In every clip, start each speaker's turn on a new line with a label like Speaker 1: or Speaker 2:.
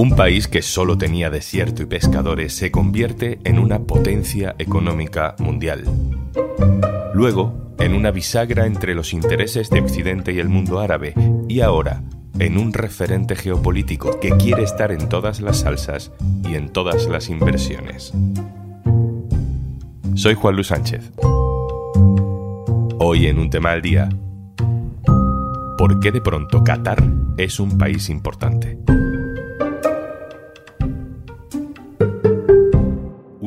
Speaker 1: Un país que solo tenía desierto y pescadores se convierte en una potencia económica mundial. Luego, en una bisagra entre los intereses de Occidente y el mundo árabe, y ahora, en un referente geopolítico que quiere estar en todas las salsas y en todas las inversiones. Soy Juan Luis Sánchez. Hoy en un tema al día, ¿por qué de pronto Qatar es un país importante?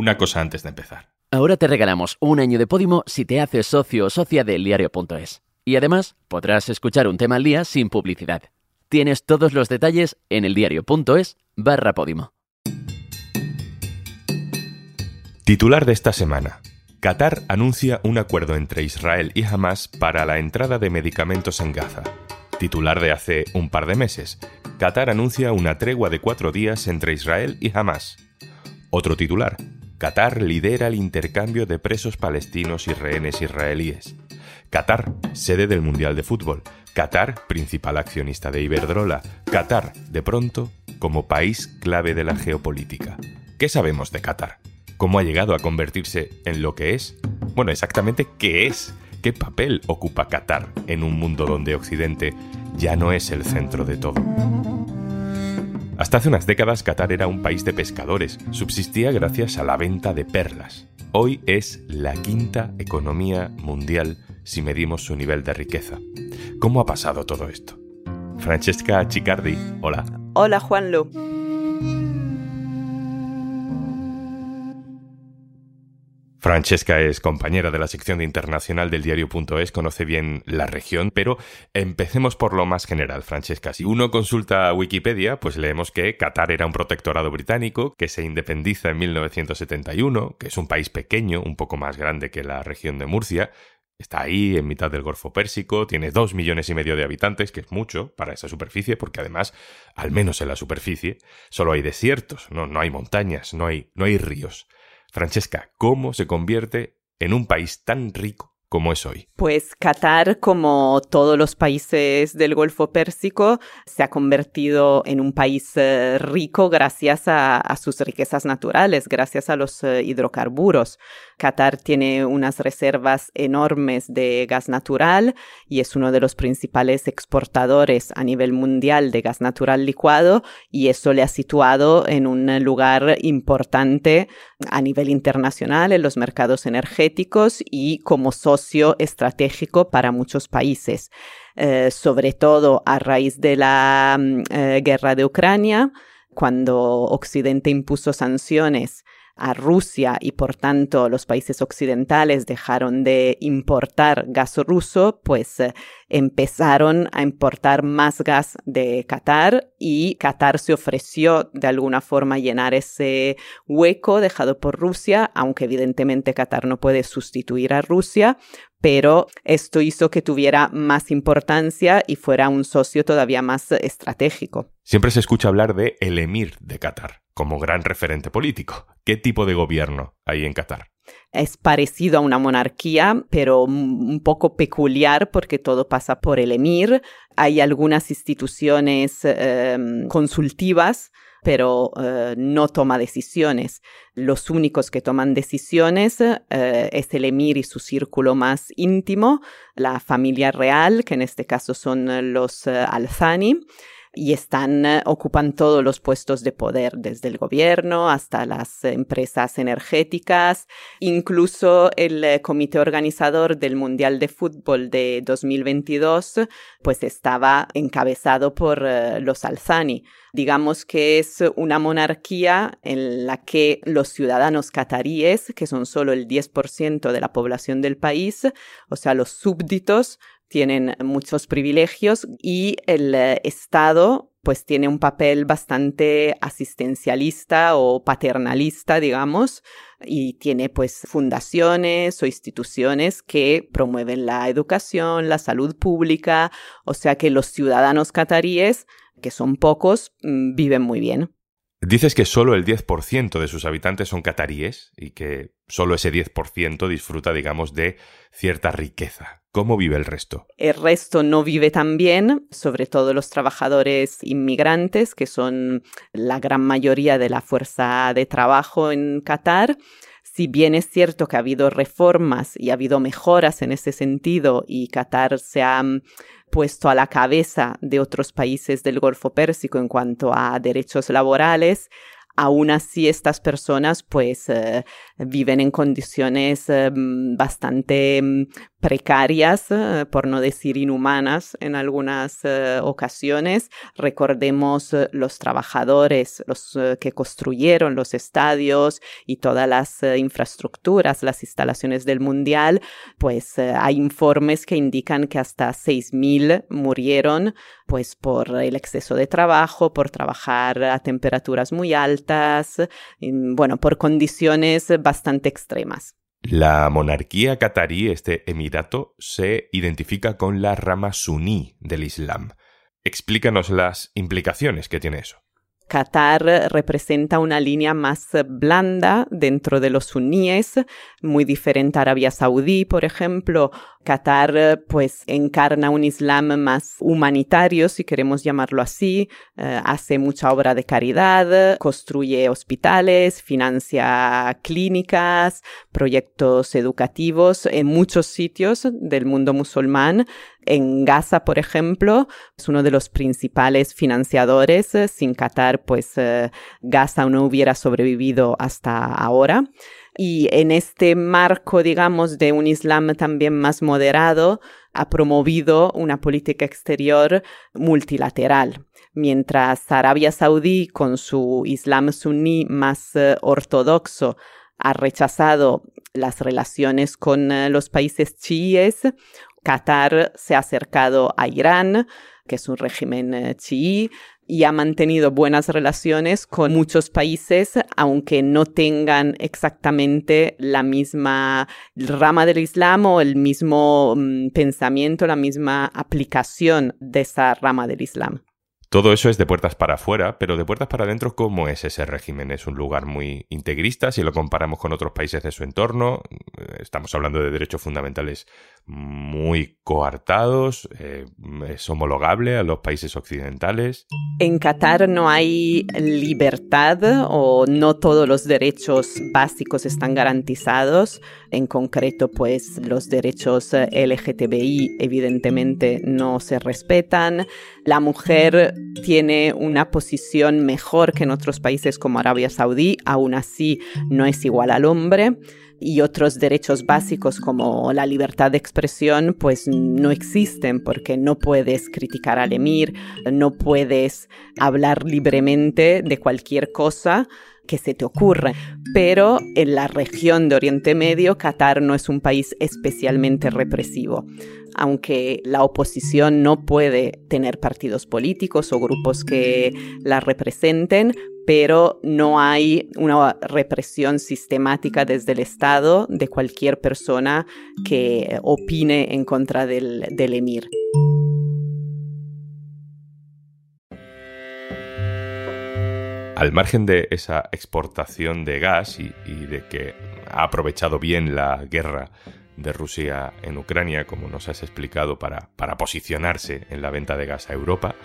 Speaker 1: Una cosa antes de empezar.
Speaker 2: Ahora te regalamos un año de Podimo si te haces socio o socia del diario.es. Y además podrás escuchar un tema al día sin publicidad. Tienes todos los detalles en eldiario.es barra Podimo.
Speaker 1: Titular de esta semana. Qatar anuncia un acuerdo entre Israel y Hamas para la entrada de medicamentos en Gaza. Titular de hace un par de meses. Qatar anuncia una tregua de cuatro días entre Israel y Hamas. Otro titular. Qatar lidera el intercambio de presos palestinos y rehenes israelíes. Qatar, sede del Mundial de Fútbol. Qatar, principal accionista de Iberdrola. Qatar, de pronto, como país clave de la geopolítica. ¿Qué sabemos de Qatar? ¿Cómo ha llegado a convertirse en lo que es? Bueno, exactamente qué es. ¿Qué papel ocupa Qatar en un mundo donde Occidente ya no es el centro de todo? Hasta hace unas décadas Qatar era un país de pescadores, subsistía gracias a la venta de perlas. Hoy es la quinta economía mundial si medimos su nivel de riqueza. ¿Cómo ha pasado todo esto? Francesca Chicardi, hola.
Speaker 3: Hola Juanlo.
Speaker 1: Francesca es compañera de la sección de internacional del diario.es, conoce bien la región, pero empecemos por lo más general, Francesca. Si uno consulta Wikipedia, pues leemos que Qatar era un protectorado británico, que se independiza en 1971, que es un país pequeño, un poco más grande que la región de Murcia, Está ahí, en mitad del Golfo Pérsico, tiene dos millones y medio de habitantes, que es mucho para esa superficie, porque además, al menos en la superficie, solo hay desiertos, no, no hay montañas, no hay, no hay ríos. Francesca, ¿cómo se convierte en un país tan rico como es hoy?
Speaker 3: Pues Qatar, como todos los países del Golfo Pérsico, se ha convertido en un país eh, rico gracias a, sus riquezas naturales, gracias a los eh, hidrocarburos. Qatar tiene unas reservas enormes de gas natural y es uno de los principales exportadores a nivel mundial de gas natural licuado y eso le ha situado en un lugar importante a nivel internacional en los mercados energéticos y como socio estratégico para muchos países, eh, sobre todo a raíz de la mm, eh, guerra de Ucrania, cuando Occidente impuso sanciones a Rusia y por tanto los países occidentales dejaron de importar gas ruso, pues eh, empezaron a importar más gas de Qatar y Qatar se ofreció de alguna forma llenar ese hueco dejado por Rusia, aunque evidentemente Qatar no puede sustituir a Rusia, pero esto hizo que tuviera más importancia y fuera un socio todavía más estratégico.
Speaker 1: Siempre se escucha hablar de el emir de Qatar como gran referente político. ¿Qué tipo de gobierno hay en Qatar?
Speaker 3: Es parecido a una monarquía, pero un poco peculiar porque todo pasa por el emir. Hay algunas instituciones em, consultivas pero eh, no toma decisiones. Los únicos que toman decisiones eh, es el emir y su círculo más íntimo, la familia real, que en este caso son los uh, Alzani y están, eh, ocupan todos los puestos de poder, desde el gobierno hasta las empresas energéticas. Incluso el eh, comité organizador del Mundial de Fútbol de 2022, pues estaba encabezado por eh, los Alzani. Digamos que es una monarquía en la que los ciudadanos cataríes, que son solo el 10% de la población del país, o sea, los súbditos, tienen muchos privilegios y el eh, Estado pues tiene un papel bastante asistencialista o paternalista, digamos, y tiene pues fundaciones o instituciones que promueven la educación, la salud pública, o sea que los ciudadanos cataríes, que son pocos, mm, viven muy bien.
Speaker 1: Dices que solo el 10% de sus habitantes son cataríes y que solo ese 10% disfruta, digamos, de cierta riqueza. ¿Cómo vive el resto?
Speaker 3: El resto no vive tan bien, sobre todo los trabajadores inmigrantes, que son la gran mayoría de la fuerza de trabajo en Qatar. Si bien es cierto que ha habido reformas y ha habido mejoras en ese sentido y Qatar se ha puesto a la cabeza de otros países del Golfo Pérsico en cuanto a derechos laborales, aún así estas personas pues eh, viven en condiciones eh, bastante mm, precarias, eh, por no decir inhumanas en algunas ocasiones. Recordemos los trabajadores, los que construyeron los estadios y todas las infraestructuras, las instalaciones del Mundial, pues hay informes que indican que hasta 6.000 murieron pues por el exceso de trabajo, por trabajar a temperaturas muy altas, bueno, por condiciones bastante extremas.
Speaker 1: La monarquía catarí, este emirato, se identifica con la rama suní del Islam. Explícanos las implicaciones que tiene eso.
Speaker 3: Qatar representa una línea más blanda dentro de los suníes, muy diferente a Arabia Saudí, por ejemplo. Qatar pues encarna un Islam más humanitario, si queremos llamarlo así, eh, hace mucha obra de caridad, construye hospitales, financia clínicas, proyectos educativos en muchos sitios del mundo musulmán en Gaza, por ejemplo, es uno de los principales financiadores. Sin Qatar, pues eh, Gaza no hubiera sobrevivido hasta ahora. Y en este marco, digamos, de un Islam también más moderado, ha promovido una política exterior multilateral. Mientras Arabia Saudí, con su Islam suní más eh, ortodoxo, ha rechazado las relaciones con eh, los países chiíes, Qatar se ha acercado a Irán, que es un régimen eh, chií, y ha mantenido buenas relaciones con muchos países, aunque no tengan exactamente la misma rama del Islam o el mismo mm, pensamiento, la misma aplicación de esa rama del Islam.
Speaker 1: Todo eso es de puertas para afuera, pero de puertas para adentro, ¿cómo es ese régimen? Es un lugar muy integrista si lo comparamos con otros países de su entorno. Estamos hablando de derechos fundamentales muy coartados, eh, es homologable a los países occidentales.
Speaker 3: En Qatar no hay libertad o no todos los derechos básicos están garantizados. En concreto, pues los derechos LGTBI evidentemente no se respetan. La mujer tiene una posición mejor que en otros países como Arabia Saudí, aún así no es igual al hombre y otros derechos básicos como la libertad de expresión pues no existen porque no puedes criticar al emir, no puedes hablar libremente de cualquier cosa que se te ocurre. Pero en la región de Oriente Medio, Qatar no es un país especialmente represivo. Aunque la oposición no puede tener partidos políticos o grupos que la representen, pero no hay una represión sistemática desde el Estado de cualquier persona que opine en contra del, emir.
Speaker 1: Al margen de esa exportación de gas y, de que ha aprovechado bien la guerra de Rusia en Ucrania, como nos has explicado, para, para posicionarse en la venta de gas a Europa,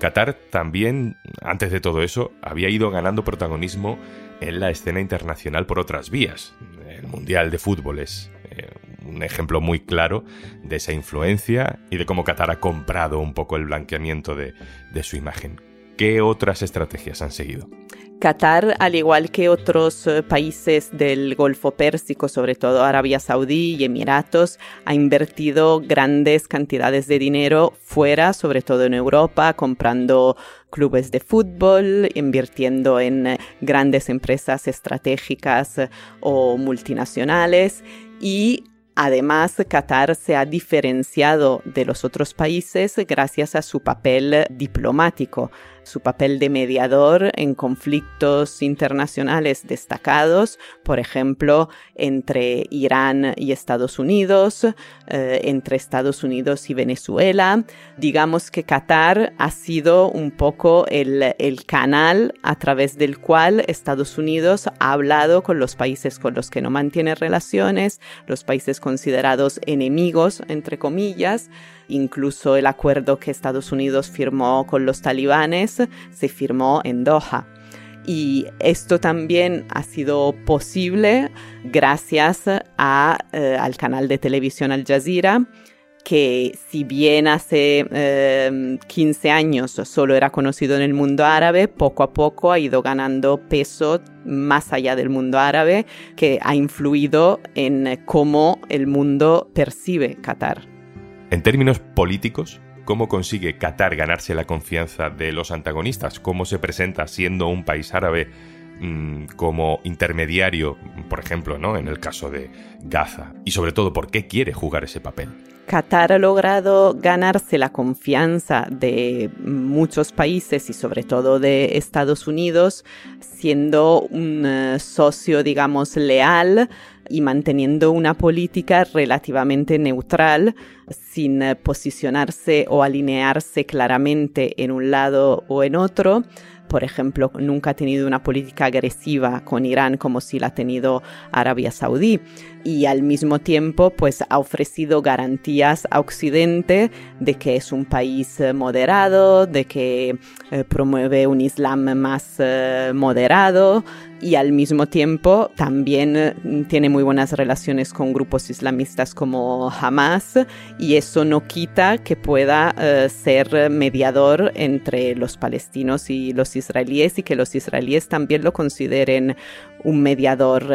Speaker 1: Qatar también, antes de todo eso, había ido ganando protagonismo en la escena internacional por otras vías. El Mundial de Fútbol es eh, un ejemplo muy claro de esa influencia y de cómo Qatar ha comprado un poco el blanqueamiento de, de su imagen. ¿Qué otras estrategias han seguido?
Speaker 3: Qatar, al igual que otros eh, países del Golfo Pérsico, sobre todo Arabia Saudí y Emiratos, ha invertido grandes cantidades de dinero fuera, sobre todo en Europa, comprando clubes de fútbol, invirtiendo en eh, grandes empresas estratégicas eh, o multinacionales y Además, Qatar se ha diferenciado de los otros países gracias a su papel diplomático su papel de mediador en conflictos internacionales destacados, por ejemplo, entre Irán y Estados Unidos, eh, entre Estados Unidos y Venezuela. Digamos que Qatar ha sido un poco el, el canal a través del cual Estados Unidos ha hablado con los países con los que no mantiene relaciones, los países considerados enemigos, entre comillas, Incluso el acuerdo que Estados Unidos firmó con los talibanes se firmó en Doha. Y esto también ha sido posible gracias eh, al canal de televisión Al Jazeera, que si bien hace 15 em, años solo era conocido en el mundo árabe, poco a poco ha ido ganando peso más allá del mundo árabe, que ha influido en cómo el mundo percibe Qatar.
Speaker 1: En términos políticos, ¿cómo consigue Qatar ganarse la confianza de los antagonistas? ¿Cómo se presenta siendo un país árabe mm, como intermediario, por ejemplo, ¿no? en el caso de Gaza? Y sobre todo, ¿por qué quiere jugar ese papel?
Speaker 3: Qatar ha logrado ganarse la confianza de muchos países y sobre todo de Estados Unidos, siendo un eh, socio, digamos, leal y manteniendo una política relativamente neutral, sin eh, posicionarse o alinearse claramente en un lado o en otro. Por ejemplo, nunca ha tenido una política agresiva con Irán como si la ha tenido Arabia Saudí. Y al mismo tiempo pues ha ofrecido garantías a Occidente de que es un país eh, moderado, de que eh, promueve un Islam más eh, moderado y al mismo tiempo también tiene muy buenas relaciones con grupos islamistas como Hamas y eso no quita que pueda ser mediador entre los palestinos y los israelíes y que los israelíes también lo consideren un mediador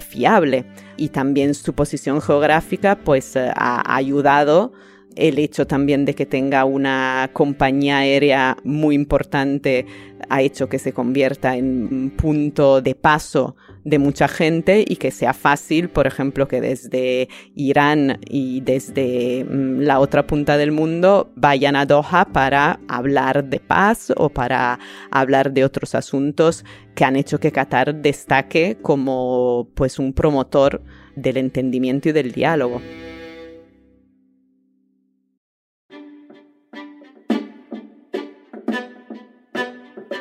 Speaker 3: fiable. Y también su posición geográfica pues eh, ha ayudado el hecho también de que tenga una compañía aérea muy importante ha hecho que se convierta en un punto de paso de mucha gente y que sea fácil, por ejemplo, que desde Irán y desde mm, la otra punta del mundo vayan a Doha para hablar de paz o para hablar de otros asuntos que han hecho que Qatar destaque como pues un promotor del entendimiento y del diálogo.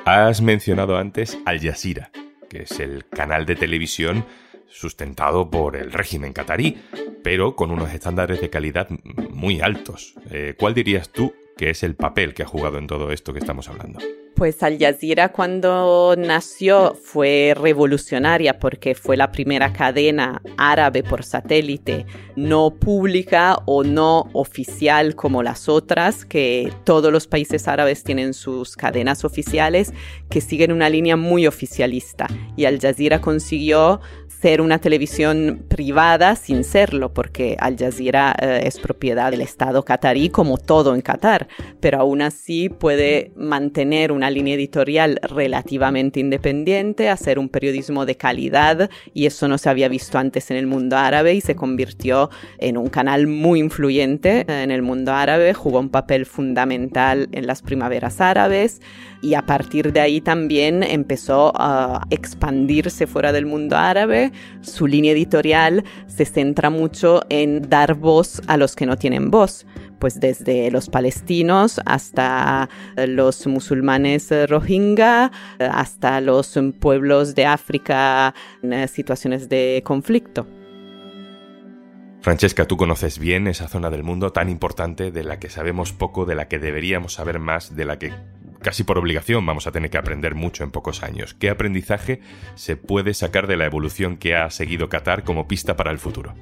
Speaker 1: Has mencionado antes Al Jazeera, que es el canal de televisión sustentado por el régimen catarí, pero con unos estándares de calidad muy altos. Eh, ¿Cuál dirías tú que es el papel que ha jugado en todo esto que estamos hablando?
Speaker 3: Pues Al Jazeera cuando nació fue revolucionaria porque fue la primera cadena árabe por satélite, no pública o no oficial como las otras, que todos los países árabes tienen sus cadenas oficiales que siguen una línea muy oficialista. Y Al Jazeera consiguió ser una televisión privada sin serlo, porque Al Jazeera eh, es propiedad del Estado catarí como todo en Qatar, pero aún así puede mantener una línea editorial relativamente independiente, hacer un periodismo de calidad y eso no se había visto antes en el mundo árabe y se convirtió en un canal muy influyente en el mundo árabe, jugó un papel fundamental en las primaveras árabes y a partir de ahí también empezó a expandirse fuera del mundo árabe. Su línea editorial se centra mucho en dar voz a los que no tienen voz pues desde los palestinos hasta los musulmanes rohingya, hasta los pueblos de África en situaciones de conflicto.
Speaker 1: Francesca, tú conoces bien esa zona del mundo tan importante de la que sabemos poco, de la que deberíamos saber más, de la que casi por obligación vamos a tener que aprender mucho en pocos años. ¿Qué aprendizaje se puede sacar de la evolución que ha seguido Qatar como pista para el futuro?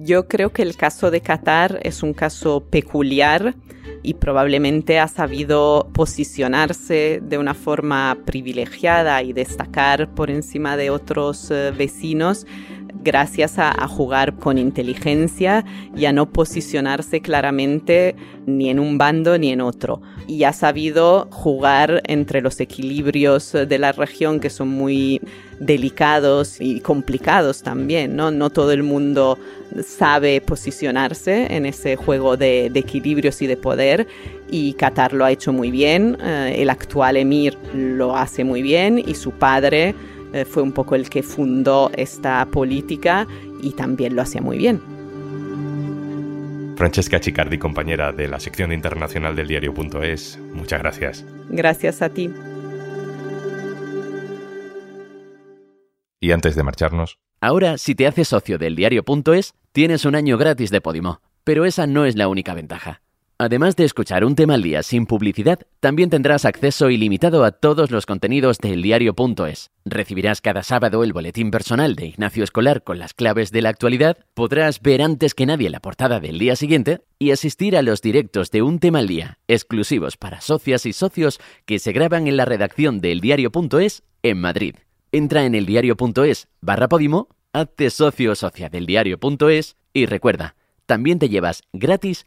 Speaker 3: Yo creo que el caso de Qatar es un caso peculiar y probablemente ha sabido posicionarse de una forma privilegiada y destacar por encima de otros eh, vecinos gracias a, jugar con inteligencia y a no posicionarse claramente ni en un bando ni en otro. Y ha sabido jugar entre los equilibrios de la región que son muy delicados y complicados también, ¿no? No todo el mundo sabe posicionarse en ese juego de, equilibrios y de poder y Qatar lo ha hecho muy bien, eh, el actual emir lo hace muy bien y su padre eh, fue un poco el que fundó esta política y también lo hacía muy bien.
Speaker 1: Francesca Chicardi, compañera de la sección internacional del diario.es, muchas gracias.
Speaker 3: Gracias a ti.
Speaker 1: Y antes de marcharnos...
Speaker 2: Ahora, si te haces socio del diario.es, tienes un año gratis de Podimo. Pero esa no es la única ventaja. Además de escuchar un tema al día sin publicidad, también tendrás acceso ilimitado a todos los contenidos del diario.es. Recibirás cada sábado el boletín personal de Ignacio Escolar con las claves de la actualidad, podrás ver antes que nadie la portada del día siguiente y asistir a los directos de un tema al día, exclusivos para socias y socios que se graban en la redacción del diario.es en Madrid. Entra en eldiario.es barra Podimo, hazte socio o socia del diario.es y recuerda, también te llevas gratis